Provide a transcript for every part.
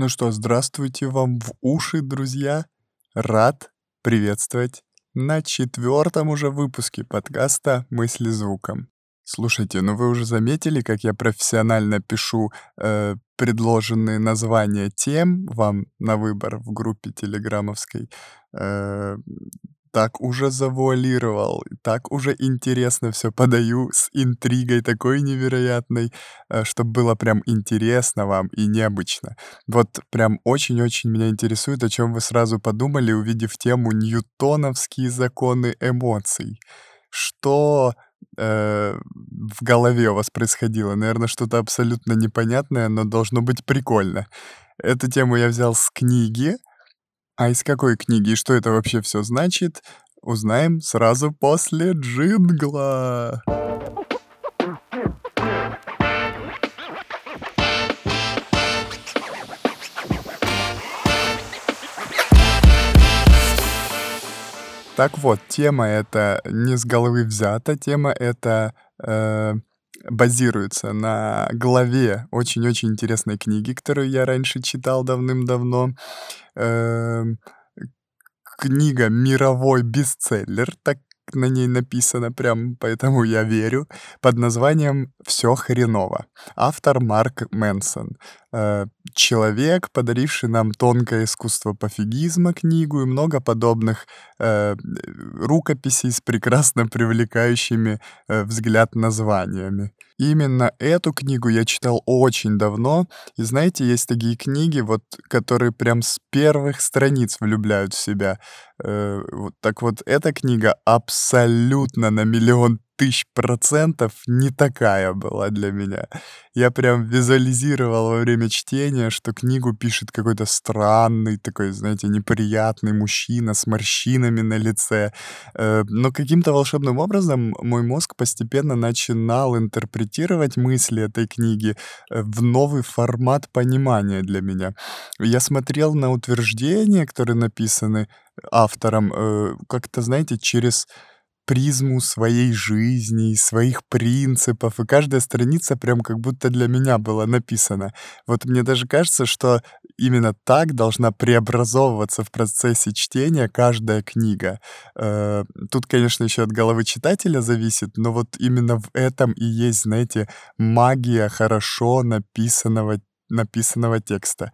Ну что, здравствуйте вам в уши, друзья. Рад приветствовать на четвертом уже выпуске подкаста «Мысли звуком». Слушайте, ну вы уже заметили, как я профессионально пишу э, предложенные названия тем вам на выбор в группе телеграммовской. Э, так уже завуалировал, так уже интересно все подаю с интригой такой невероятной, э, чтобы было прям интересно вам и необычно. Вот прям очень-очень меня интересует, о чем вы сразу подумали, увидев тему «Ньютоновские законы эмоций». Что э, в голове у вас происходило? Наверное, что-то абсолютно непонятное, но должно быть прикольно. Эту тему я взял с книги, а из какой книги и что это вообще все значит, узнаем сразу после джингла. Так вот, тема эта не с головы взята, тема эта э, базируется на главе очень-очень интересной книги, которую я раньше читал давным-давно. Эм, книга мировой бестселлер, так на ней написано прям, поэтому я верю, под названием «Все хреново». Автор Марк Мэнсон. Э, человек, подаривший нам тонкое искусство пофигизма книгу и много подобных э, рукописей с прекрасно привлекающими э, взгляд названиями. Именно эту книгу я читал очень давно, и знаете, есть такие книги, вот, которые прям с первых страниц влюбляют в себя. Э, вот, так вот, эта книга абсолютно на миллион тысяч процентов не такая была для меня. Я прям визуализировал во время чтения, что книгу пишет какой-то странный, такой, знаете, неприятный мужчина с морщинами на лице. Э, но каким-то волшебным образом мой мозг постепенно начинал интерпретировать мысли этой книги э, в новый формат понимания для меня. Я смотрел на утверждения, которые написаны автором, э, как-то, знаете, через призму своей жизни, своих принципов, и каждая страница прям как будто для меня была написана. Вот мне даже кажется, что именно так должна преобразовываться в процессе чтения каждая книга. Э, тут, конечно, еще от головы читателя зависит, но вот именно в этом и есть, знаете, магия хорошо написанного написанного текста.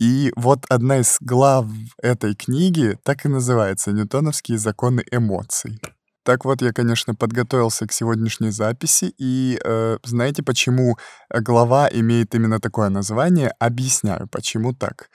И вот одна из глав этой книги так и называется «Ньютоновские законы эмоций». Так вот, я, конечно, подготовился к сегодняшней записи, и э, знаете, почему глава имеет именно такое название? Объясняю, почему так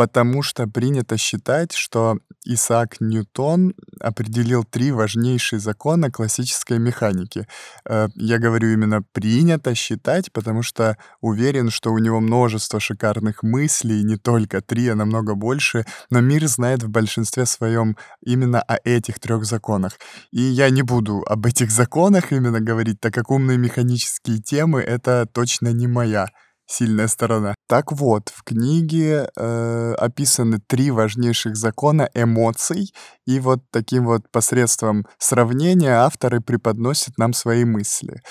потому что принято считать, что Исаак Ньютон определил три важнейшие закона классической механики. Э, я говорю именно принято считать, потому что уверен, что у него множество шикарных мыслей, не только три, а намного больше, но мир знает в большинстве своем именно о этих трех законах. И я не буду об этих законах именно говорить, так как умные механические темы — это точно не моя сильная сторона. Так вот, в книге э, описаны три важнейших закона эмоций, и вот таким вот посредством сравнения авторы преподносят нам свои мысли.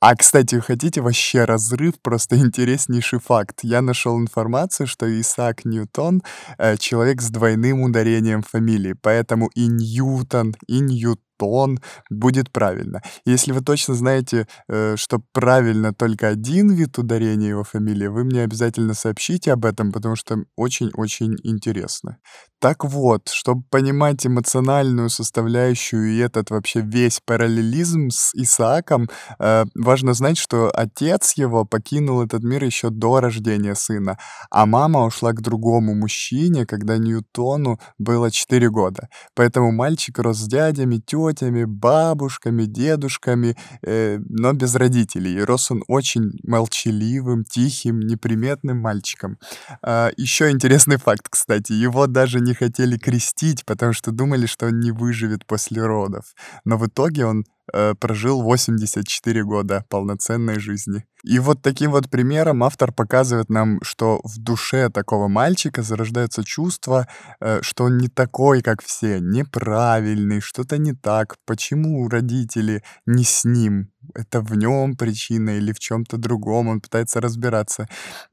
А, кстати, хотите вообще разрыв? Просто интереснейший факт. Я нашел информацию, что Исаак Ньютон э, человек с двойным ударением фамилии, поэтому и Ньютон, и Ньютон тон будет правильно. Если вы точно знаете, э, что правильно только один вид ударения его фамилии, вы мне обязательно сообщите об этом, потому что очень-очень интересно. Так вот, чтобы понимать эмоциональную составляющую и этот вообще весь параллелизм с Исааком, э, важно знать, что отец его покинул этот мир еще до рождения сына, а мама ушла к другому мужчине, когда Ньютону было 4 года. Поэтому мальчик рос с дядями, тетями, тетями, бабушками, дедушками, э, но без родителей. И рос он очень молчаливым, тихим, неприметным мальчиком. А, еще интересный факт, кстати. Его даже не хотели крестить, потому что думали, что он не выживет после родов. Но в итоге он э, прожил 84 года полноценной жизни. И вот таким вот примером автор показывает нам, что в душе такого мальчика зарождается чувство, э, что он не такой, как все, неправильный, что-то не так, почему родители не с ним, это в нем причина или в чем-то другом, он пытается разбираться.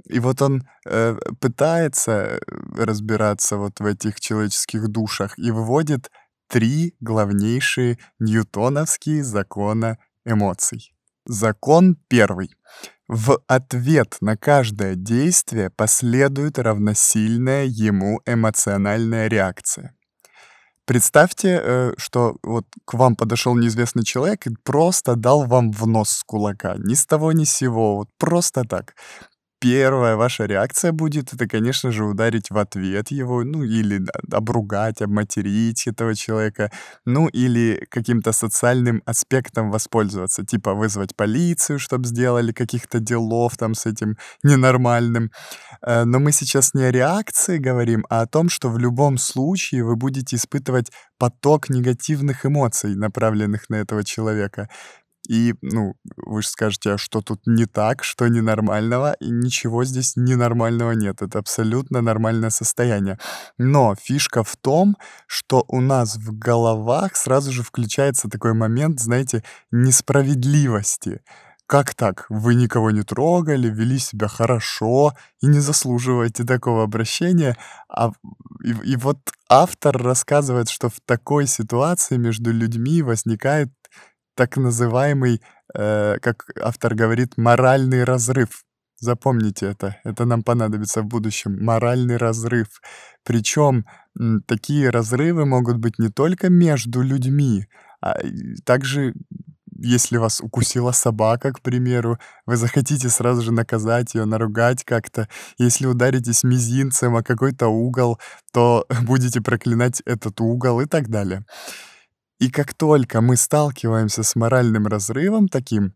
И вот он э, пытается э, разбираться вот в этих человеческих душах и выводит три главнейшие ньютоновские закона эмоций. Закон первый. В ответ на каждое действие последует равносильная ему эмоциональная реакция. Представьте, э, что вот к вам подошел неизвестный человек и просто дал вам в нос с кулака. Ни с того ни с сего, вот просто так первая ваша реакция будет, это, конечно же, ударить в ответ его, ну, или обругать, обматерить этого человека, ну, или каким-то социальным аспектом воспользоваться, типа вызвать полицию, чтобы сделали каких-то делов там с этим ненормальным. Э, но мы сейчас не о реакции говорим, а о том, что в любом случае вы будете испытывать поток негативных эмоций, направленных на этого человека. И, ну, вы же скажете, а что тут не так, что ненормального? И ничего здесь ненормального нет. Это абсолютно нормальное состояние. Но фишка в том, что у нас в головах сразу же включается такой момент, знаете, несправедливости. Как так? Вы никого не трогали, вели себя хорошо и не заслуживаете такого обращения. А, и, и вот автор рассказывает, что в такой ситуации между людьми возникает так называемый, э, как автор говорит, моральный разрыв. Запомните это, это нам понадобится в будущем. Моральный разрыв. Причем такие разрывы могут быть не только между людьми, а также если вас укусила собака, к примеру, вы захотите сразу же наказать ее, наругать как-то. Если ударитесь мизинцем о какой-то угол, то будете проклинать этот угол и так далее. И как только мы сталкиваемся с моральным разрывом таким,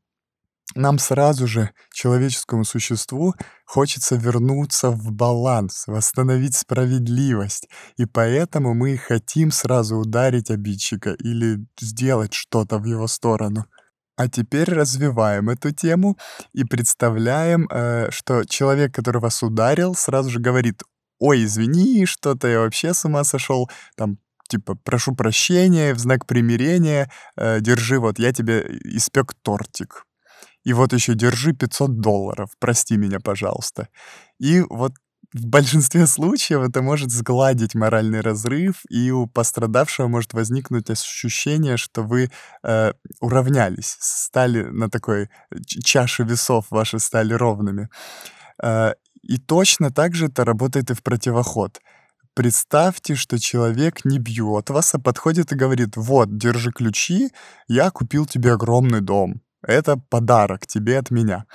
нам сразу же, человеческому существу, хочется вернуться в баланс, восстановить справедливость. И поэтому мы хотим сразу ударить обидчика или сделать что-то в его сторону. А теперь развиваем эту тему и представляем, э, что человек, который вас ударил, сразу же говорит, ой, извини, что-то я вообще с ума сошел, там, типа, прошу прощения, в знак примирения, э, держи, вот я тебе испек тортик. И вот еще держи 500 долларов, прости меня, пожалуйста. И вот в большинстве случаев это может сгладить моральный разрыв, и у пострадавшего может возникнуть ощущение, что вы э, уравнялись, стали на такой чаше весов ваши стали ровными. Э, и точно так же это работает и в противоход. Представьте, что человек не бьет вас, а подходит и говорит, вот, держи ключи, я купил тебе огромный дом. Это подарок тебе от меня.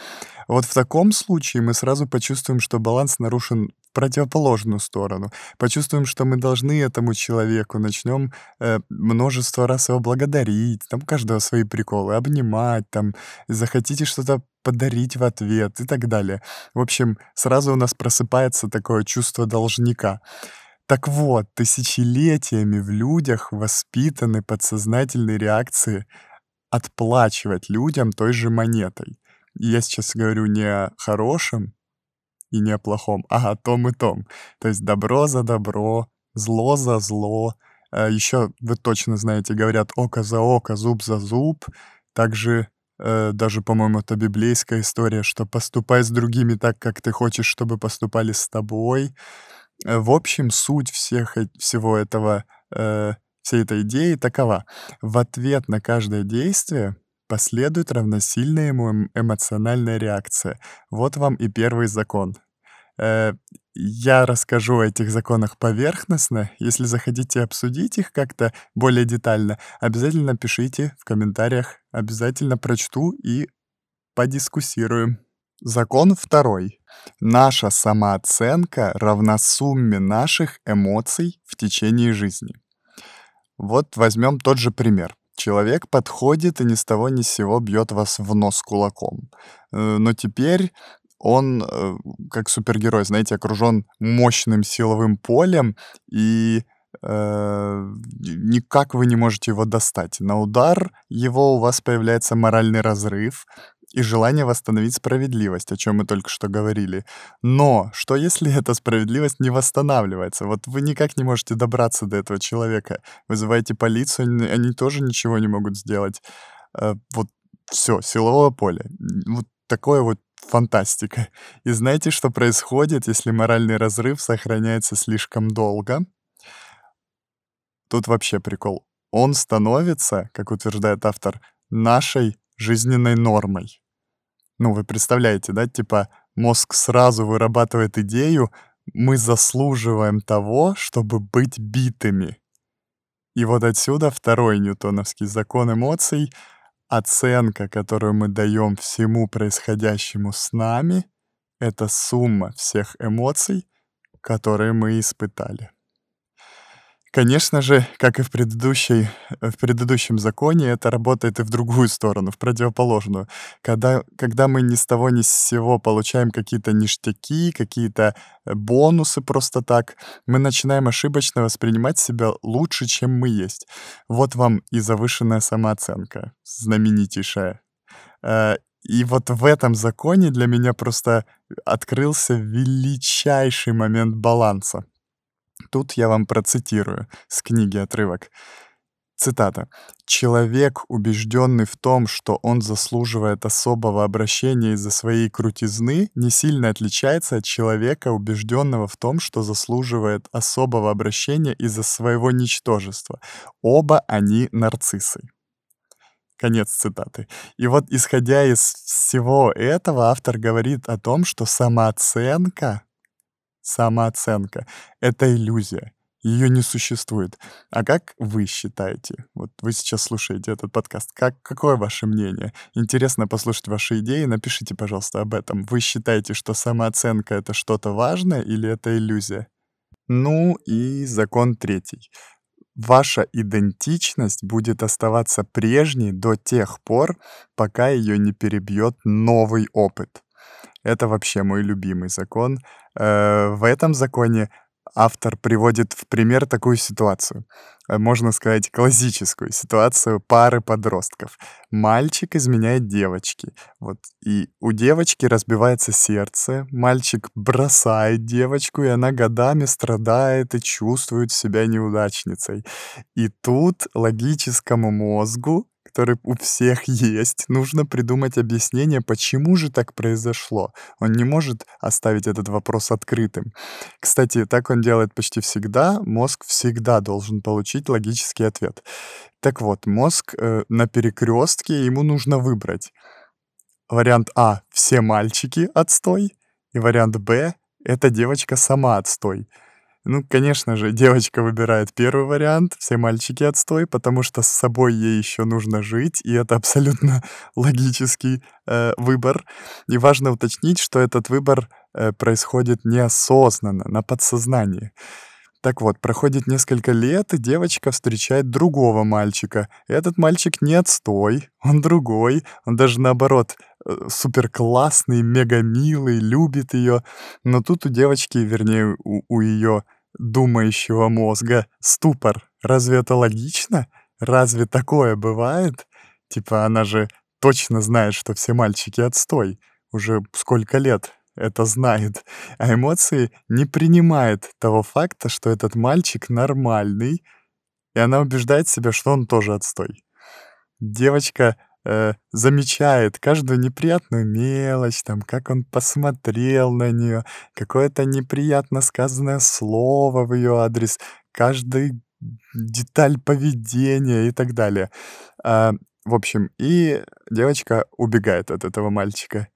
Вот в таком случае мы сразу почувствуем, что баланс нарушен в противоположную сторону. Почувствуем, что мы должны этому человеку, начнем э, множество раз его благодарить, там каждого свои приколы, обнимать, там, захотите что-то подарить в ответ и так далее. В общем, сразу у нас просыпается такое чувство должника. Так вот, тысячелетиями в людях воспитаны подсознательные реакции отплачивать людям той же монетой. И я сейчас говорю не о хорошем и не о плохом, а о том и том. То есть добро за добро, зло за зло. А Еще вы точно знаете, говорят око за око, зуб за зуб. Также э, даже, по-моему, это библейская история, что поступай с другими так, как ты хочешь, чтобы поступали с тобой. Э, в общем, суть всех, всего этого, э, всей этой идеи такова. В ответ на каждое действие последует равносильная ему эмоциональная реакция. Вот вам и первый закон. Э, я расскажу о этих законах поверхностно. Если захотите обсудить их как-то более детально, обязательно пишите в комментариях. Обязательно прочту и подискуссируем. Закон второй. Наша самооценка равна сумме наших эмоций в течение жизни. Вот возьмем тот же пример. Человек подходит и ни с того ни с сего бьет вас в нос кулаком. Э, но теперь он, э, как супергерой, знаете, окружен мощным силовым полем, и э, никак вы не можете его достать. На удар его у вас появляется моральный разрыв и желание восстановить справедливость, о чем мы только что говорили. Но что если эта справедливость не восстанавливается? Вот вы никак не можете добраться до этого человека. Вызываете полицию, они, тоже ничего не могут сделать. Э, вот все, силовое поле. Вот такое вот фантастика. И знаете, что происходит, если моральный разрыв сохраняется слишком долго? Тут вообще прикол. Он становится, как утверждает автор, нашей жизненной нормой. Ну, вы представляете, да, типа мозг сразу вырабатывает идею, мы заслуживаем того, чтобы быть битыми. И вот отсюда второй ньютоновский закон эмоций — Оценка, которую мы даем всему происходящему с нами, это сумма всех эмоций, которые мы испытали. Конечно же, как и в, предыдущей, в предыдущем законе, это работает и в другую сторону, в противоположную. Когда, когда мы ни с того ни с сего получаем какие-то ништяки, какие-то э, бонусы просто так, мы начинаем ошибочно воспринимать себя лучше, чем мы есть. Вот вам и завышенная самооценка, знаменитейшая. Э, и вот в этом законе для меня просто открылся величайший момент баланса. Тут я вам процитирую с книги отрывок. Цитата. «Человек, убежденный в том, что он заслуживает особого обращения из-за своей крутизны, не сильно отличается от человека, убежденного в том, что заслуживает особого обращения из-за своего ничтожества. Оба они нарциссы». Конец цитаты. И вот, исходя из всего этого, автор говорит о том, что самооценка самооценка. Это иллюзия. Ее не существует. А как вы считаете? Вот вы сейчас слушаете этот подкаст. Как, какое ваше мнение? Интересно послушать ваши идеи. Напишите, пожалуйста, об этом. Вы считаете, что самооценка — это что-то важное или это иллюзия? Ну и закон третий. Ваша идентичность будет оставаться прежней до тех пор, пока ее не перебьет новый опыт. Это вообще мой любимый закон. Э, в этом законе автор приводит в пример такую ситуацию. Э, можно сказать, классическую ситуацию пары подростков. Мальчик изменяет девочке. Вот, и у девочки разбивается сердце, мальчик бросает девочку, и она годами страдает и чувствует себя неудачницей. И тут логическому мозгу который у всех есть. Нужно придумать объяснение, почему же так произошло. Он не может оставить этот вопрос открытым. Кстати, так он делает почти всегда. Мозг всегда должен получить логический ответ. Так вот, мозг э, на перекрестке ему нужно выбрать. Вариант А — все мальчики отстой, и вариант Б — эта девочка сама отстой. Ну, конечно же, девочка выбирает первый вариант, все мальчики отстой, потому что с собой ей еще нужно жить, и это абсолютно логический э, выбор. И важно уточнить, что этот выбор э, происходит неосознанно, на подсознании. Так вот, проходит несколько лет, и девочка встречает другого мальчика. Этот мальчик не отстой, он другой, он даже наоборот супер классный, мега милый, любит ее. Но тут у девочки, вернее, у, у ее думающего мозга ступор. Разве это логично? Разве такое бывает? Типа она же точно знает, что все мальчики отстой. Уже сколько лет это знает, а эмоции не принимает того факта, что этот мальчик нормальный, и она убеждает себя, что он тоже отстой. Девочка э, замечает каждую неприятную мелочь, там, как он посмотрел на нее, какое-то неприятно сказанное слово в ее адрес, каждый деталь поведения и так далее. А, в общем, и девочка убегает от этого мальчика.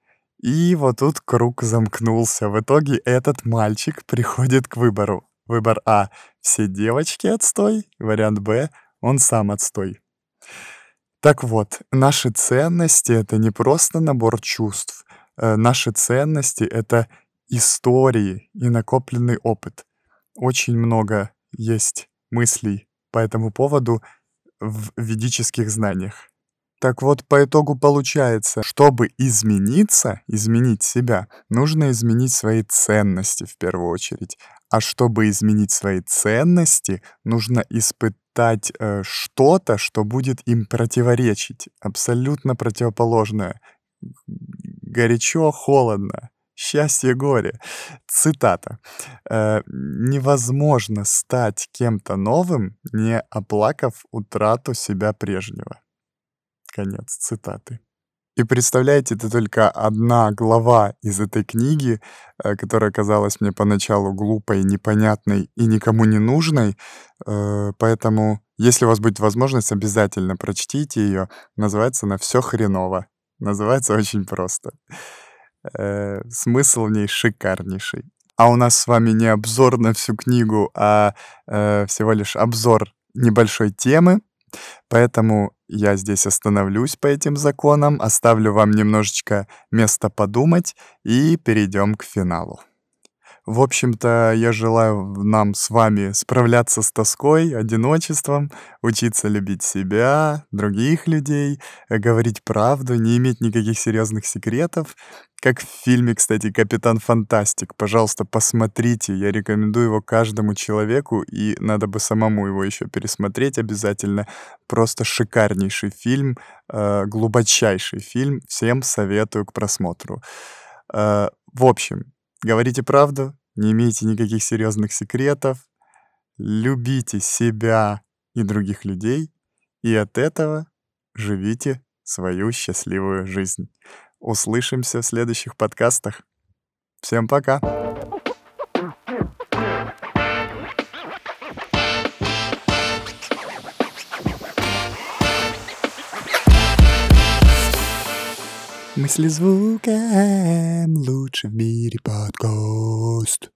И вот тут круг замкнулся. В итоге этот мальчик приходит к выбору. Выбор А — все девочки отстой, вариант Б — он сам отстой. Так вот, наши ценности — это не просто набор чувств. Э, наши ценности — это истории и накопленный опыт. Очень много есть мыслей по этому поводу в ведических знаниях. Так вот, по итогу получается, чтобы измениться, изменить себя, нужно изменить свои ценности в первую очередь. А чтобы изменить свои ценности, нужно испытать э, что-то, что будет им противоречить. Абсолютно противоположное. Горячо, холодно. Счастье, горе. Цитата. Э, «Невозможно стать кем-то новым, не оплакав утрату себя прежнего». Конец цитаты. И представляете, это только одна глава из этой книги, э, которая казалась мне поначалу глупой, непонятной и никому не нужной. Э, поэтому, если у вас будет возможность, обязательно прочтите ее. Называется она «Все хреново». Называется очень просто. Э, смысл в ней шикарнейший. А у нас с вами не обзор на всю книгу, а всего лишь обзор небольшой темы. Поэтому я здесь остановлюсь по этим законам, оставлю вам немножечко места подумать и перейдем к финалу. В общем-то, я желаю нам с вами справляться с тоской, одиночеством, учиться любить себя, других людей, говорить правду, не иметь никаких серьезных секретов. Как в фильме, кстати, «Капитан Фантастик». Пожалуйста, посмотрите. Я рекомендую его каждому человеку, и надо бы самому его еще пересмотреть обязательно. Просто шикарнейший фильм, э, глубочайший фильм. Всем советую к просмотру. Э, в общем, Говорите правду, не имейте никаких серьезных секретов, любите себя и других людей, и от этого живите свою счастливую жизнь. Услышимся в следующих подкастах. Всем пока! Мысли звуком лучше в мире подкаст.